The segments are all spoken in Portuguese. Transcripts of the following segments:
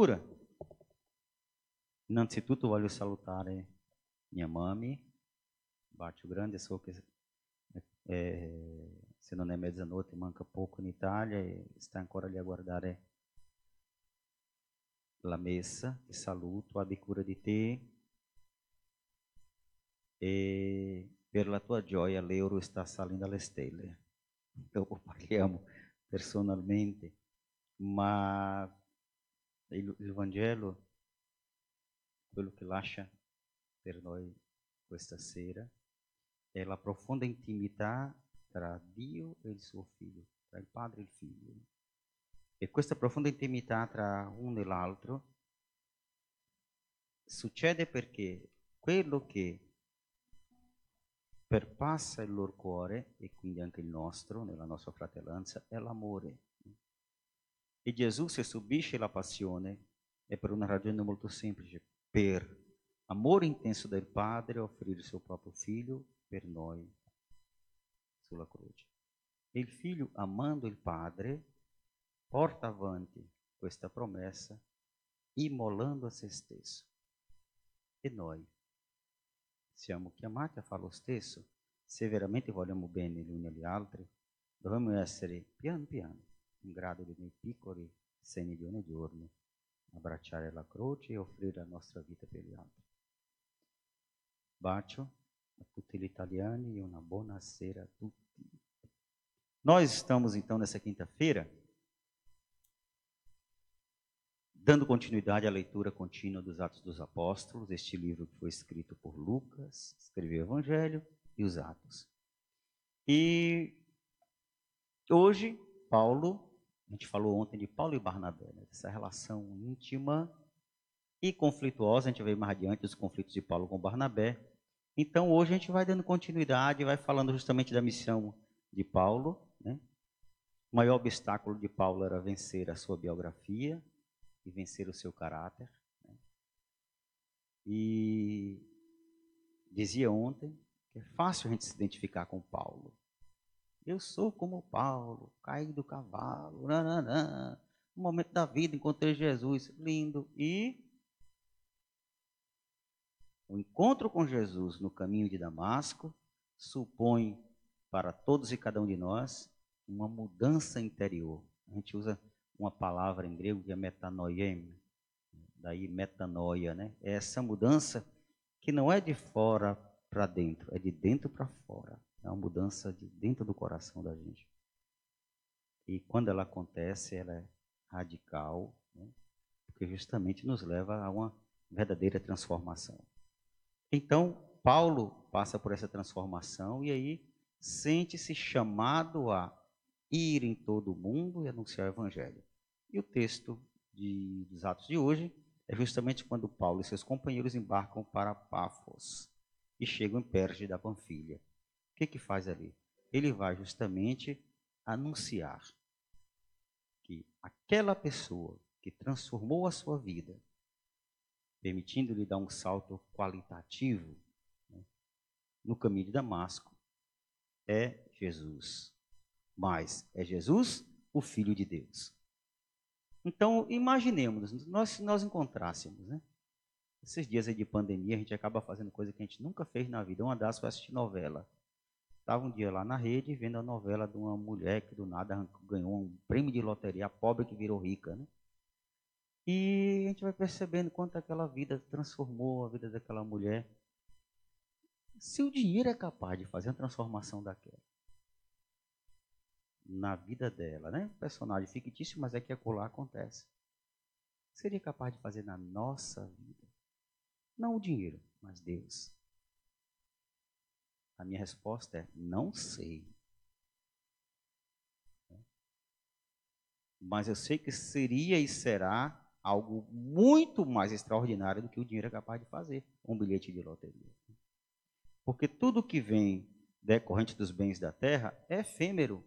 Ora, innanzitutto voglio salutare mia mami, bacio grande, so che eh, se non è mezzanotte manca poco in Italia e sta ancora lì a guardare la messa, ti saluto, abbi cura di te. E per la tua gioia l'euro sta salendo alle stelle. Dopo parliamo personalmente, ma il, Vangelo, quello che lascia per noi questa sera, è la profonda intimità tra Dio e il suo figlio, tra il padre e il figlio. E questa profonda intimità tra uno e l'altro succede perché quello che perpassa il loro cuore, e quindi anche il nostro, nella nostra fratellanza, è l'amore. E Gesù, se subisce la passione, è per una ragione molto semplice, per amore intenso del Padre, offrire il suo proprio figlio per noi sulla croce. E il figlio, amando il Padre, porta avanti questa promessa, immolando a se stesso. E noi siamo chiamati a fare lo stesso. Se veramente vogliamo bene gli uni agli altri, dovremmo essere pian piano in grado di nei piccoli segni di ogni giorno abbracciare la croce e offrire la nostra vita per gli altri. Bacio a tutti gli italiani e una buona sera a tutti. Nós estamos então nessa quinta-feira dando continuidade à leitura contínua dos Atos dos Apóstolos, este livro que foi escrito por Lucas, escreveu o Evangelho e os Atos. E hoje, Paulo, a gente falou ontem de Paulo e Barnabé, né, essa relação íntima e conflituosa, a gente vai mais adiante dos conflitos de Paulo com Barnabé. Então, hoje a gente vai dando continuidade, vai falando justamente da missão de Paulo. Né? O maior obstáculo de Paulo era vencer a sua biografia, e vencer o seu caráter. Né? E dizia ontem que é fácil a gente se identificar com Paulo. Eu sou como Paulo, caí do cavalo, nananã. no momento da vida encontrei Jesus, lindo. E o encontro com Jesus no caminho de Damasco supõe para todos e cada um de nós uma mudança interior. A gente usa uma palavra em grego que é metanoiem, daí metanoia, né? É essa mudança que não é de fora para dentro, é de dentro para fora. É uma mudança de dentro do coração da gente. E quando ela acontece, ela é radical, né? porque justamente nos leva a uma verdadeira transformação. Então, Paulo passa por essa transformação e aí sente-se chamado a ir em todo o mundo e anunciar o evangelho. E o texto de, dos Atos de hoje é justamente quando Paulo e seus companheiros embarcam para Pafos e chegam em Perge da Panfilha. Que que faz ali? Ele vai justamente anunciar que aquela pessoa que transformou a sua vida, permitindo-lhe dar um salto qualitativo né, no caminho de Damasco, é Jesus. Mas é Jesus, o Filho de Deus. Então, imaginemos, nós, se nós encontrássemos, né? Esses dias de pandemia, a gente acaba fazendo coisa que a gente nunca fez na vida. Uma das foi assistir novela. Estava um dia lá na rede vendo a novela de uma mulher que do nada ganhou um prêmio de loteria, a pobre que virou rica, né? E a gente vai percebendo quanto aquela vida transformou a vida daquela mulher. Se o dinheiro é capaz de fazer uma transformação daquela, na vida dela, né? Personagem fictício, mas é que acolá acontece. Seria capaz de fazer na nossa vida? Não o dinheiro, mas Deus. A minha resposta é: não sei. Mas eu sei que seria e será algo muito mais extraordinário do que o dinheiro é capaz de fazer um bilhete de loteria. Porque tudo que vem decorrente dos bens da terra é efêmero,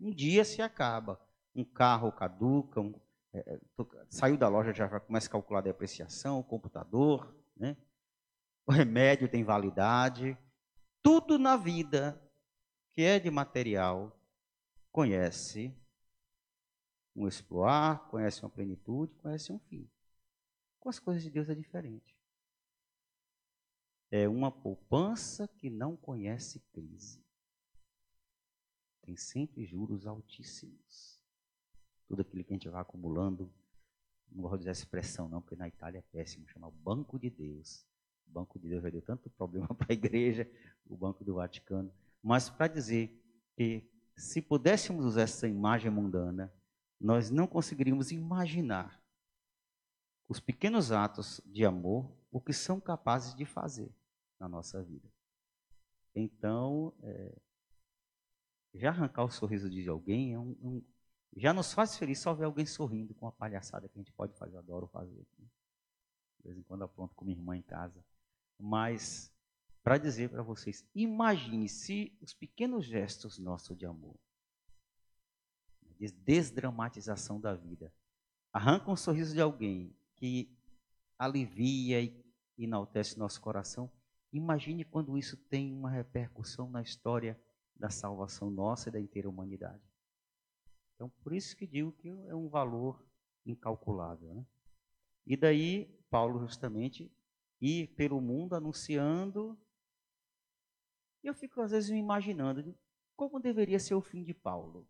um dia se acaba. Um carro caduca, um, é, é saiu da loja já começa a calcular a depreciação, o computador, né? o remédio tem validade. Tudo na vida que é de material conhece um explorar, conhece uma plenitude, conhece um fim. Com as coisas de Deus é diferente. É uma poupança que não conhece crise. Tem sempre juros altíssimos. Tudo aquilo que a gente vai acumulando, não vou dizer essa expressão não, porque na Itália é péssimo, chama o Banco de Deus. O Banco de Deus já deu tanto problema para a igreja, o Banco do Vaticano. Mas para dizer que se pudéssemos usar essa imagem mundana, nós não conseguiríamos imaginar os pequenos atos de amor, o que são capazes de fazer na nossa vida. Então, é, já arrancar o sorriso de alguém é um, um, já nos faz feliz só ver alguém sorrindo com a palhaçada que a gente pode fazer, adoro fazer. Né? De vez em quando apronto com minha irmã em casa. Mas, para dizer para vocês, imagine se os pequenos gestos nossos de amor, de desdramatização da vida, arrancam um sorriso de alguém que alivia e enaltece nosso coração. Imagine quando isso tem uma repercussão na história da salvação nossa e da inteira humanidade. Então, por isso que digo que é um valor incalculável. Né? E daí, Paulo justamente ir pelo mundo anunciando. Eu fico, às vezes, me imaginando como deveria ser o fim de Paulo.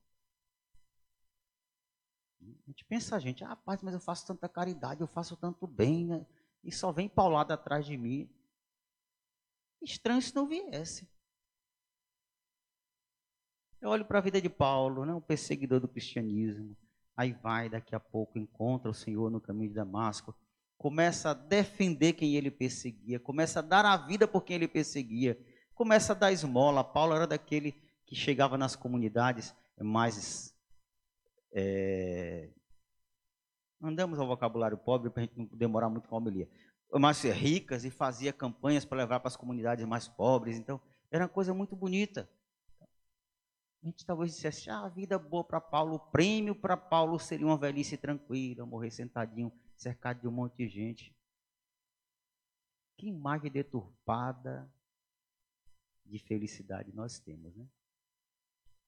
A gente pensa, gente, ah, rapaz, mas eu faço tanta caridade, eu faço tanto bem, né? e só vem paulado atrás de mim. Estranho se não viesse. Eu olho para a vida de Paulo, né, um perseguidor do cristianismo. Aí vai, daqui a pouco, encontra o Senhor no caminho de Damasco. Começa a defender quem ele perseguia. Começa a dar a vida por quem ele perseguia. Começa a dar esmola. Paulo era daquele que chegava nas comunidades mais. É, andamos ao vocabulário pobre para a gente não demorar muito com a homilia. Mais ricas e fazia campanhas para levar para as comunidades mais pobres. Então, era uma coisa muito bonita. A gente talvez dissesse, ah, a vida boa para Paulo, o prêmio para Paulo seria uma velhice tranquila, morrer sentadinho, cercado de um monte de gente. Que imagem deturpada de felicidade nós temos, né?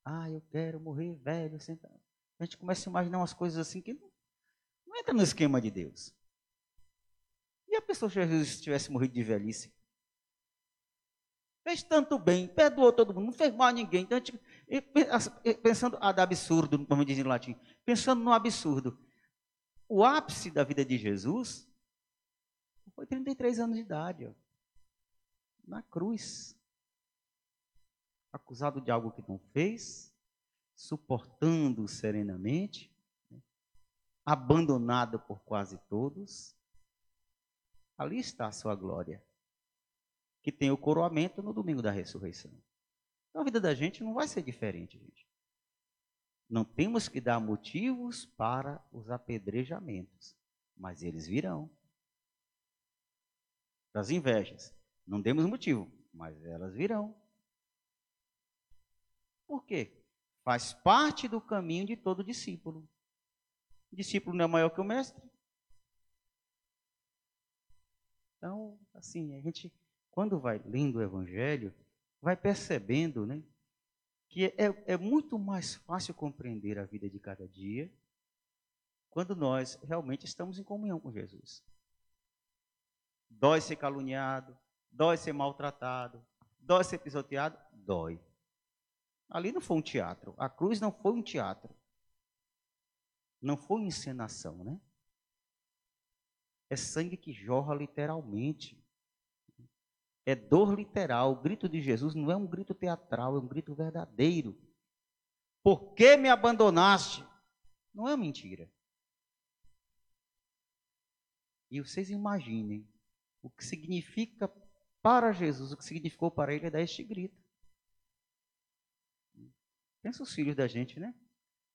Ah, eu quero morrer velho, sentado. A gente começa a imaginar umas coisas assim que não, não entra no esquema de Deus. E a pessoa se Jesus tivesse morrido de velhice? Fez tanto bem, perdoou todo mundo, não fez mal a ninguém. Então, a gente, pensando ad absurdo, como diz em latim, pensando no absurdo. O ápice da vida de Jesus foi 33 anos de idade, ó, na cruz. Acusado de algo que não fez, suportando serenamente, né, abandonado por quase todos. Ali está a sua glória, que tem o coroamento no domingo da ressurreição. Então a vida da gente não vai ser diferente, gente. Não temos que dar motivos para os apedrejamentos, mas eles virão. Das invejas, não demos motivo, mas elas virão. Por quê? Faz parte do caminho de todo discípulo. O discípulo não é maior que o mestre. Então, assim, a gente, quando vai lendo o Evangelho, vai percebendo né, que é, é muito mais fácil compreender a vida de cada dia quando nós realmente estamos em comunhão com Jesus. Dói ser caluniado, dói ser maltratado, dói ser pisoteado, dói. Ali não foi um teatro. A cruz não foi um teatro. Não foi encenação, né? É sangue que jorra literalmente. É dor literal. O grito de Jesus não é um grito teatral, é um grito verdadeiro. Por que me abandonaste? Não é mentira. E vocês imaginem o que significa para Jesus, o que significou para ele é dar este grito. Pensa os filhos da gente, né?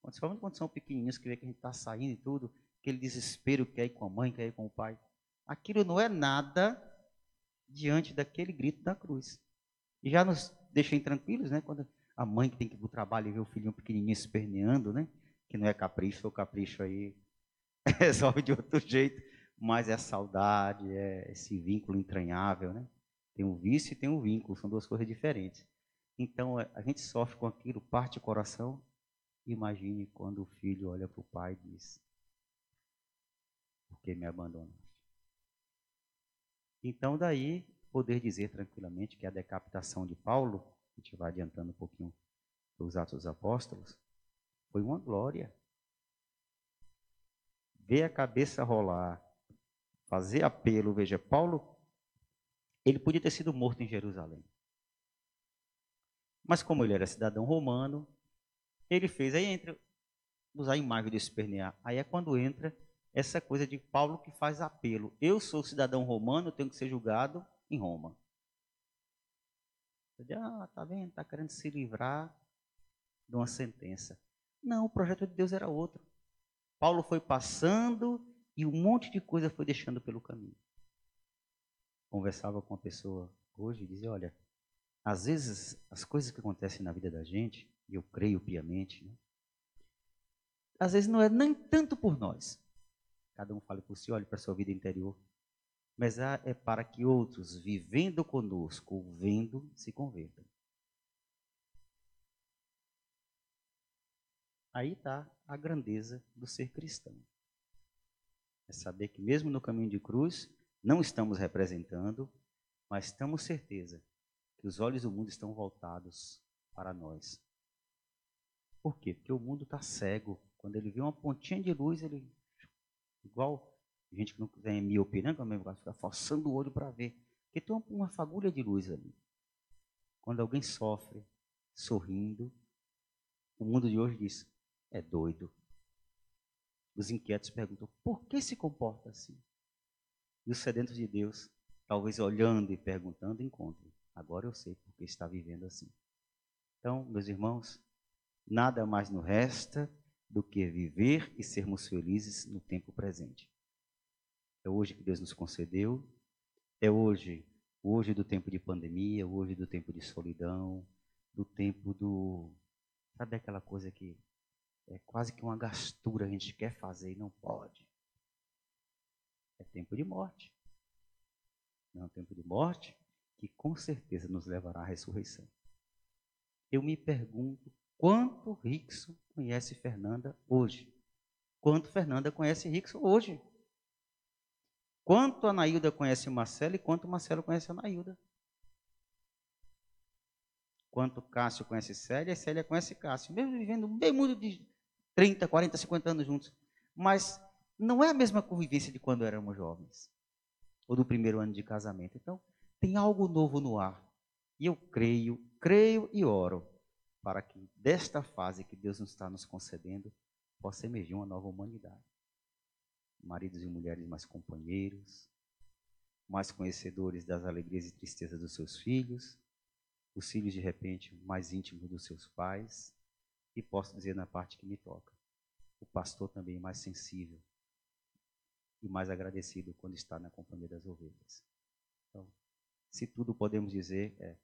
Principalmente quando são pequenininhos, que vê que a gente está saindo e tudo, aquele desespero que é ir com a mãe, que é ir com o pai. Aquilo não é nada diante daquele grito da cruz. E já nos deixem tranquilos, né? Quando a mãe que tem que ir para o trabalho e vê o filhinho pequenininho esperneando, né? Que não é capricho, ou capricho aí resolve de outro jeito, mas é saudade, é esse vínculo entranhável, né? Tem o vício e tem o vínculo, são duas coisas diferentes. Então a gente sofre com aquilo, parte o coração imagine quando o filho olha para o pai e diz: Por que me abandonaste? Então, daí, poder dizer tranquilamente que a decapitação de Paulo, a gente vai adiantando um pouquinho os Atos dos Apóstolos, foi uma glória. Ver a cabeça rolar, fazer apelo, veja, Paulo, ele podia ter sido morto em Jerusalém. Mas como ele era cidadão romano, ele fez, aí entra, usar a imagem de espernear, aí é quando entra essa coisa de Paulo que faz apelo. Eu sou cidadão romano, tenho que ser julgado em Roma. Ah, tá vendo? Está querendo se livrar de uma sentença. Não, o projeto de Deus era outro. Paulo foi passando e um monte de coisa foi deixando pelo caminho. Conversava com uma pessoa hoje e dizia: Olha, às vezes as coisas que acontecem na vida da gente, e eu creio piamente, né, às vezes não é nem tanto por nós. Cada um fala por si, olhe para a sua vida interior. Mas é para que outros, vivendo conosco, vendo, se convertam. Aí está a grandeza do ser cristão. É saber que mesmo no caminho de cruz, não estamos representando, mas temos certeza que os olhos do mundo estão voltados para nós. Por quê? Porque o mundo está cego. Quando ele vê uma pontinha de luz, ele. Igual gente que não tem miopia, né? Quando fica forçando o olho para ver. Porque tem uma, uma fagulha de luz ali. Quando alguém sofre, sorrindo, o mundo de hoje diz: é doido. Os inquietos perguntam: por que se comporta assim? E os sedentos de Deus, talvez olhando e perguntando, encontram. Agora eu sei porque está vivendo assim. Então, meus irmãos, nada mais nos resta do que viver e sermos felizes no tempo presente. É hoje que Deus nos concedeu, é hoje, hoje do tempo de pandemia, hoje do tempo de solidão, do tempo do. Sabe aquela coisa que é quase que uma gastura, a gente quer fazer e não pode. É tempo de morte. É um tempo de morte que com certeza nos levará à ressurreição. Eu me pergunto quanto Rickson conhece Fernanda hoje? Quanto Fernanda conhece Rickson hoje? Quanto a conhece Marcelo e quanto Marcelo conhece a? Quanto Cássio conhece Célia e Célia conhece Cássio. Mesmo vivendo bem muito de 30, 40, 50 anos juntos. Mas não é a mesma convivência de quando éramos jovens, ou do primeiro ano de casamento. Então, tem algo novo no ar. E eu creio, creio e oro para que desta fase que Deus nos está nos concedendo, possa emergir uma nova humanidade. Maridos e mulheres mais companheiros, mais conhecedores das alegrias e tristezas dos seus filhos, os filhos de repente mais íntimos dos seus pais, e posso dizer na parte que me toca, o pastor também mais sensível e mais agradecido quando está na companhia das ovelhas. Então, se tudo podemos dizer é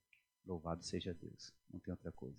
louvado seja Deus, não tem outra coisa.